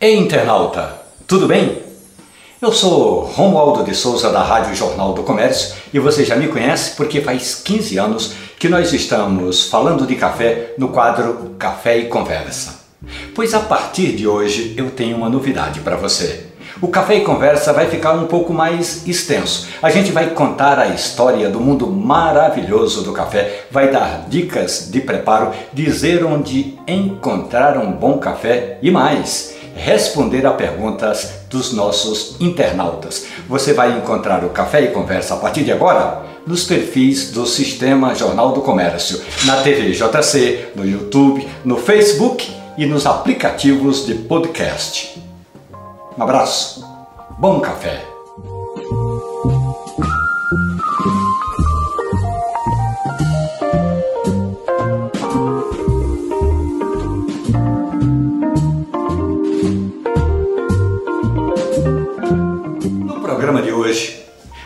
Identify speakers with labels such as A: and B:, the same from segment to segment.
A: Ei, internauta, tudo bem? Eu sou Romualdo de Souza da Rádio Jornal do Comércio e você já me conhece porque faz 15 anos que nós estamos falando de café no quadro Café e Conversa. Pois a partir de hoje eu tenho uma novidade para você. O Café e Conversa vai ficar um pouco mais extenso. A gente vai contar a história do mundo maravilhoso do café, vai dar dicas de preparo, dizer onde encontrar um bom café e mais responder a perguntas dos nossos internautas. Você vai encontrar o Café e Conversa a partir de agora nos perfis do Sistema Jornal do Comércio, na TV JC, no YouTube, no Facebook e nos aplicativos de podcast. Um abraço, bom café!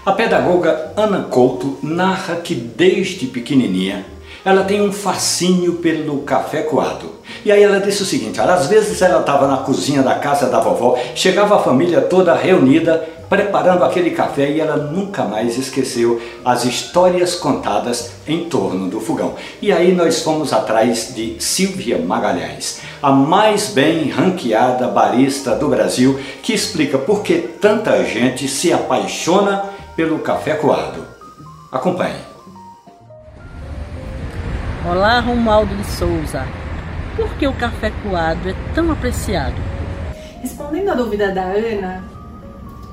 A: A pedagoga Ana Couto narra que desde pequenininha ela tem um fascínio pelo café coado. E aí ela disse o seguinte, às vezes ela estava na cozinha da casa da vovó, chegava a família toda reunida, preparando aquele café e ela nunca mais esqueceu as histórias contadas em torno do fogão. E aí nós fomos atrás de Silvia Magalhães, a mais bem ranqueada barista do Brasil, que explica por que tanta gente se apaixona pelo café coado. Acompanhe.
B: Olá, Romualdo de Souza. Por que o café coado é tão apreciado?
C: Respondendo a dúvida da Ana,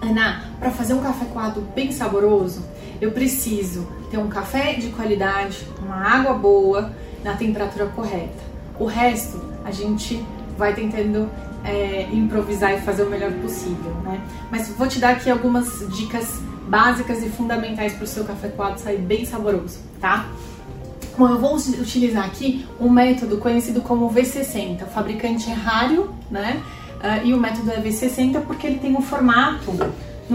C: Ana, para fazer um café coado bem saboroso, eu preciso ter um café de qualidade, uma água boa, na temperatura correta. O resto a gente vai tentando é, improvisar e fazer o melhor possível, né? Mas vou te dar aqui algumas dicas básicas e fundamentais para o seu café coado sair bem saboroso, tá? Bom, eu vou utilizar aqui um método conhecido como V60. O fabricante Rario, né? Uh, e o método é V60 porque ele tem um formato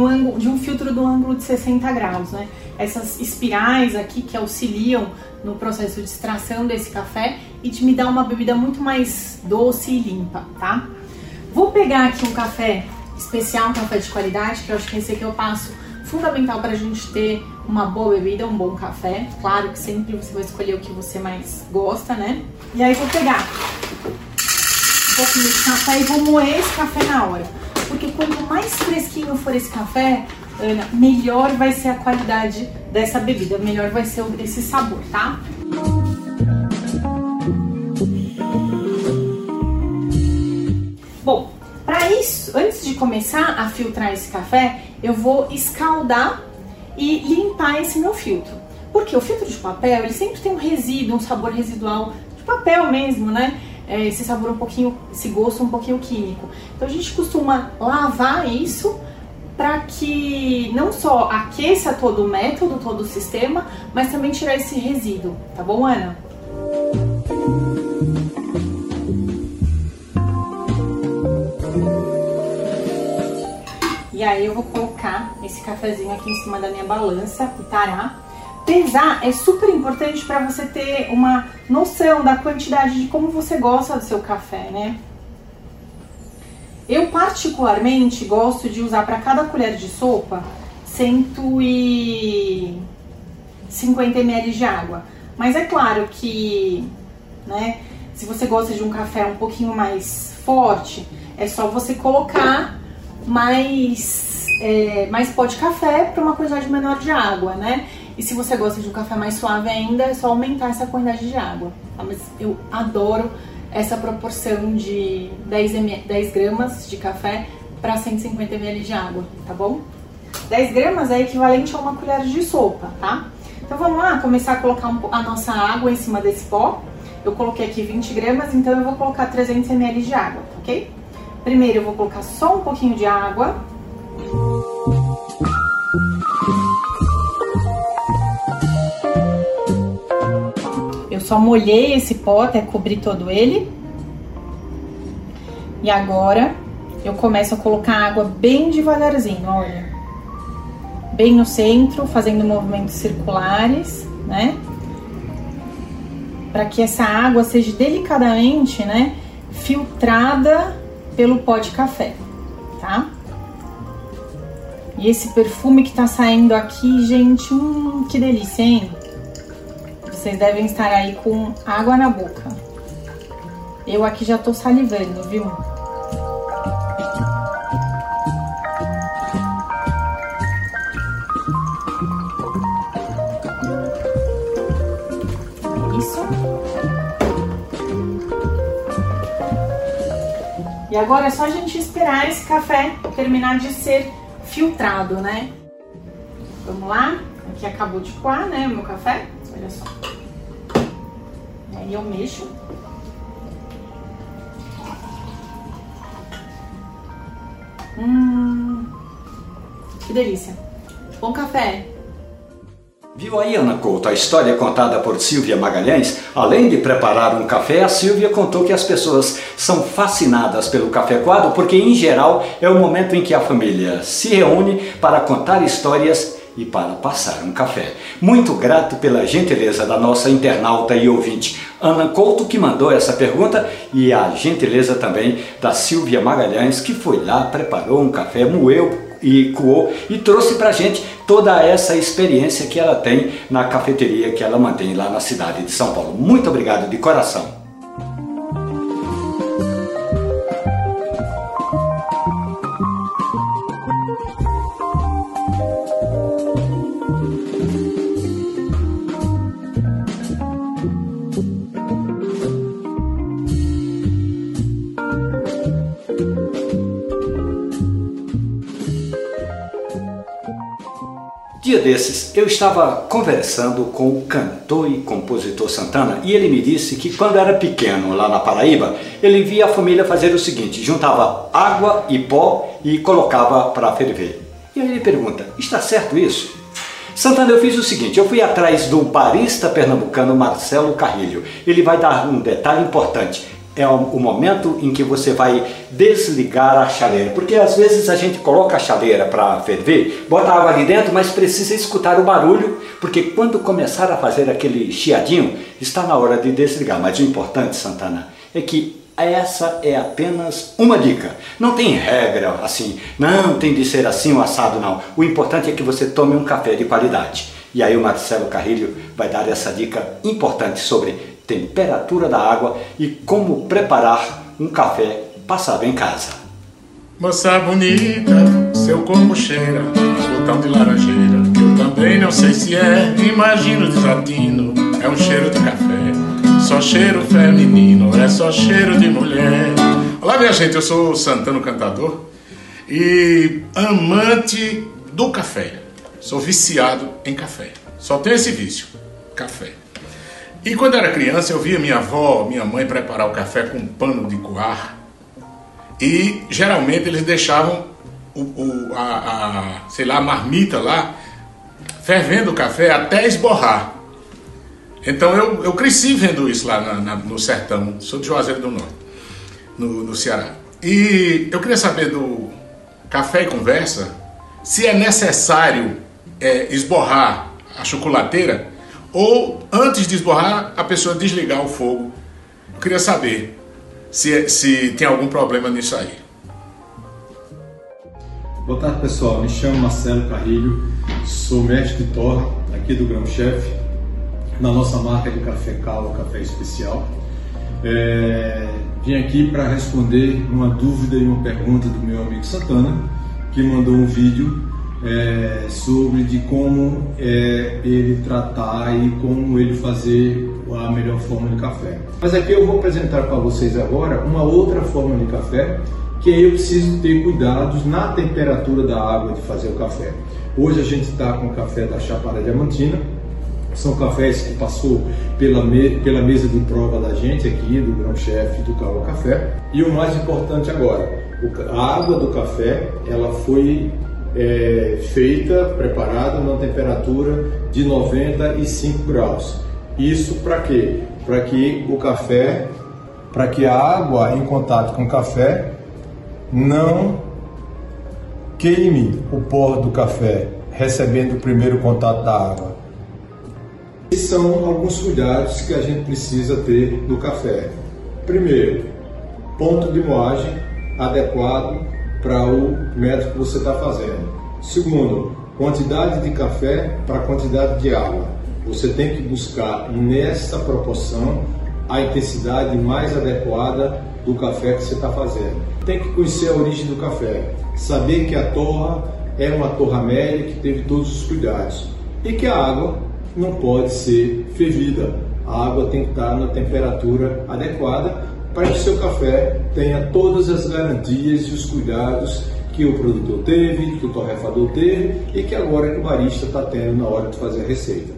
C: ângulo, de um filtro do ângulo de 60 graus, né? Essas espirais aqui que auxiliam no processo de extração desse café e de me dar uma bebida muito mais doce e limpa, tá? Vou pegar aqui um café especial, um café de qualidade, que eu acho que esse aqui eu passo fundamental para a gente ter uma boa bebida, um bom café. Claro que sempre você vai escolher o que você mais gosta, né? E aí vou pegar um pouquinho de café e vou moer esse café na hora. Porque quanto mais fresquinho for esse café, Ana, melhor vai ser a qualidade dessa bebida, melhor vai ser esse sabor, tá? Isso, antes de começar a filtrar esse café, eu vou escaldar e limpar esse meu filtro. Porque o filtro de papel, ele sempre tem um resíduo, um sabor residual de papel mesmo, né? É, esse sabor um pouquinho, esse gosto um pouquinho químico. Então a gente costuma lavar isso para que não só aqueça todo o método, todo o sistema, mas também tirar esse resíduo, tá bom, Ana? Aí eu vou colocar esse cafezinho aqui em cima da minha balança, pitará. Pesar é super importante para você ter uma noção da quantidade de como você gosta do seu café, né? Eu particularmente gosto de usar para cada colher de sopa 150 ml de água. Mas é claro que, né, se você gosta de um café um pouquinho mais forte, é só você colocar mais, é, mais pó de café para uma quantidade menor de água, né? E se você gosta de um café mais suave ainda, é só aumentar essa quantidade de água. Tá? Mas eu adoro essa proporção de 10, ml, 10 gramas de café para 150 ml de água, tá bom? 10 gramas é equivalente a uma colher de sopa, tá? Então vamos lá, começar a colocar a nossa água em cima desse pó. Eu coloquei aqui 20 gramas, então eu vou colocar 300 ml de água, ok? Primeiro eu vou colocar só um pouquinho de água. Eu só molhei esse pó até cobrir todo ele. E agora eu começo a colocar água bem devagarzinho, olha. bem no centro, fazendo movimentos circulares, né? Para que essa água seja delicadamente, né, filtrada pelo pó de café, tá? E esse perfume que tá saindo aqui, gente, hum, que delícia, hein? Vocês devem estar aí com água na boca. Eu aqui já tô salivando, viu? E agora é só a gente esperar esse café terminar de ser filtrado, né? Vamos lá? Aqui acabou de coar, né, o meu café. Olha só. Aí eu mexo. Hum, que delícia. Bom café.
A: Viu aí, Ana Couto, a história contada por Silvia Magalhães? Além de preparar um café, a Silvia contou que as pessoas são fascinadas pelo café coado porque, em geral, é o momento em que a família se reúne para contar histórias e para passar um café. Muito grato pela gentileza da nossa internauta e ouvinte Ana Couto, que mandou essa pergunta, e a gentileza também da Silvia Magalhães, que foi lá, preparou um café, moeu e coou e trouxe para gente toda essa experiência que ela tem na cafeteria que ela mantém lá na cidade de São Paulo. Muito obrigado de coração. Dia desses, eu estava conversando com o cantor e compositor Santana e ele me disse que quando era pequeno lá na Paraíba, ele via a família fazer o seguinte: juntava água e pó e colocava para ferver. E aí ele pergunta: está certo isso? Santana, eu fiz o seguinte: eu fui atrás do barista pernambucano Marcelo Carrilho. Ele vai dar um detalhe importante é o momento em que você vai desligar a chaleira, porque às vezes a gente coloca a chaleira para ferver, bota água ali dentro, mas precisa escutar o barulho, porque quando começar a fazer aquele chiadinho, está na hora de desligar. Mas o importante, Santana, é que essa é apenas uma dica. Não tem regra assim, não tem de ser assim o assado, não. O importante é que você tome um café de qualidade. E aí o Marcelo Carrilho vai dar essa dica importante sobre temperatura da água e como preparar um café passado em casa.
D: Moça bonita, seu corpo cheira, botão de laranjeira, que eu também não sei se é, imagino desatino, é um cheiro de café, só cheiro feminino, é só cheiro de mulher. Olá minha gente, eu sou o Santano Cantador e amante do café, sou viciado em café, só tenho esse vício, café. E quando era criança, eu via minha avó, minha mãe preparar o café com um pano de coar. E geralmente eles deixavam o, o a, a, sei lá, a marmita lá, fervendo o café até esborrar. Então eu, eu cresci vendo isso lá na, na, no sertão, sou de Juazeiro do Norte, no, no Ceará. E eu queria saber do café e conversa se é necessário é, esborrar a chocolateira ou antes de esborrar, a pessoa desligar o fogo. Eu queria saber se, se tem algum problema nisso aí.
E: Boa tarde pessoal, me chamo Marcelo Carrilho, sou mestre de torra aqui do Grão Chefe, na nossa marca de café Cala, café especial. É, vim aqui para responder uma dúvida e uma pergunta do meu amigo Santana, que mandou um vídeo é, sobre de como é, ele tratar e como ele fazer a melhor forma de café. Mas aqui eu vou apresentar para vocês agora uma outra forma de café que eu preciso ter cuidados na temperatura da água de fazer o café. Hoje a gente está com o café da Chapada Diamantina, são cafés que passou pela, me, pela mesa de prova da gente aqui, do grão-chefe do Calo Café. E o mais importante agora, a água do café, ela foi é, feita, preparada na temperatura de 95 graus. Isso para quê? Para que o café, para que a água em contato com o café não queime o pó do café, recebendo o primeiro contato da água. Esses são alguns cuidados que a gente precisa ter no café. Primeiro, ponto de moagem adequado para o método que você está fazendo. Segundo, quantidade de café para quantidade de água. Você tem que buscar nessa proporção a intensidade mais adequada do café que você está fazendo. Tem que conhecer a origem do café, saber que a torra é uma torra média que teve todos os cuidados e que a água não pode ser fervida. A água tem que estar na temperatura adequada para que seu café tenha todas as garantias e os cuidados que o produtor teve, que o torrefador teve e que agora o barista está tendo na hora de fazer a receita.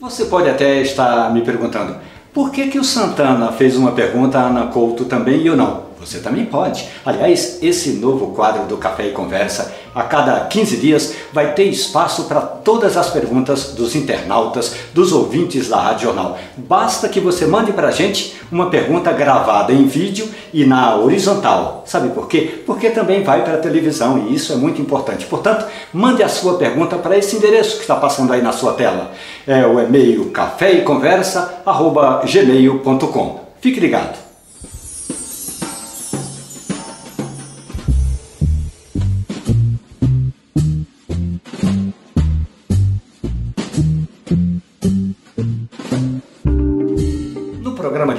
A: Você pode até estar me perguntando, por que, que o Santana fez uma pergunta, a Ana Couto também e eu não? Você também pode. Aliás, esse novo quadro do Café e Conversa, a cada 15 dias, vai ter espaço para todas as perguntas dos internautas, dos ouvintes da Rádio Jornal. Basta que você mande para a gente uma pergunta gravada em vídeo e na horizontal. Sabe por quê? Porque também vai para a televisão e isso é muito importante. Portanto, mande a sua pergunta para esse endereço que está passando aí na sua tela. É o e-mail caféeconversa.gmail.com. Fique ligado.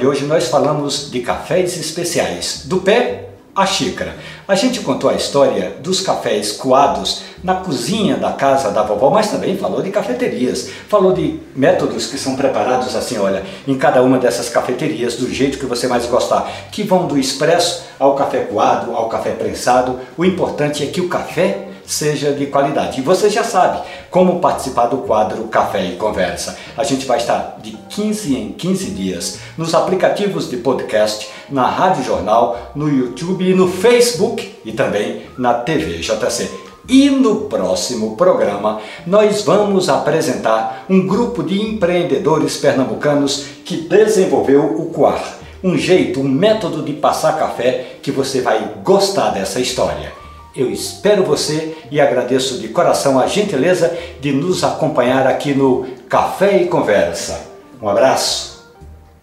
A: De hoje nós falamos de cafés especiais, do pé à xícara. A gente contou a história dos cafés coados na cozinha da casa da vovó, mas também falou de cafeterias, falou de métodos que são preparados assim, olha, em cada uma dessas cafeterias, do jeito que você mais gostar, que vão do expresso ao café coado, ao café prensado. O importante é que o café seja de qualidade. E você já sabe como participar do quadro Café e Conversa. A gente vai estar de 15 em 15 dias nos aplicativos de podcast, na Rádio Jornal, no YouTube e no Facebook e também na TV JC. E no próximo programa nós vamos apresentar um grupo de empreendedores pernambucanos que desenvolveu o Coar, um jeito, um método de passar café que você vai gostar dessa história. Eu espero você e agradeço de coração a gentileza de nos acompanhar aqui no Café e Conversa. Um abraço,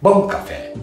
A: bom café!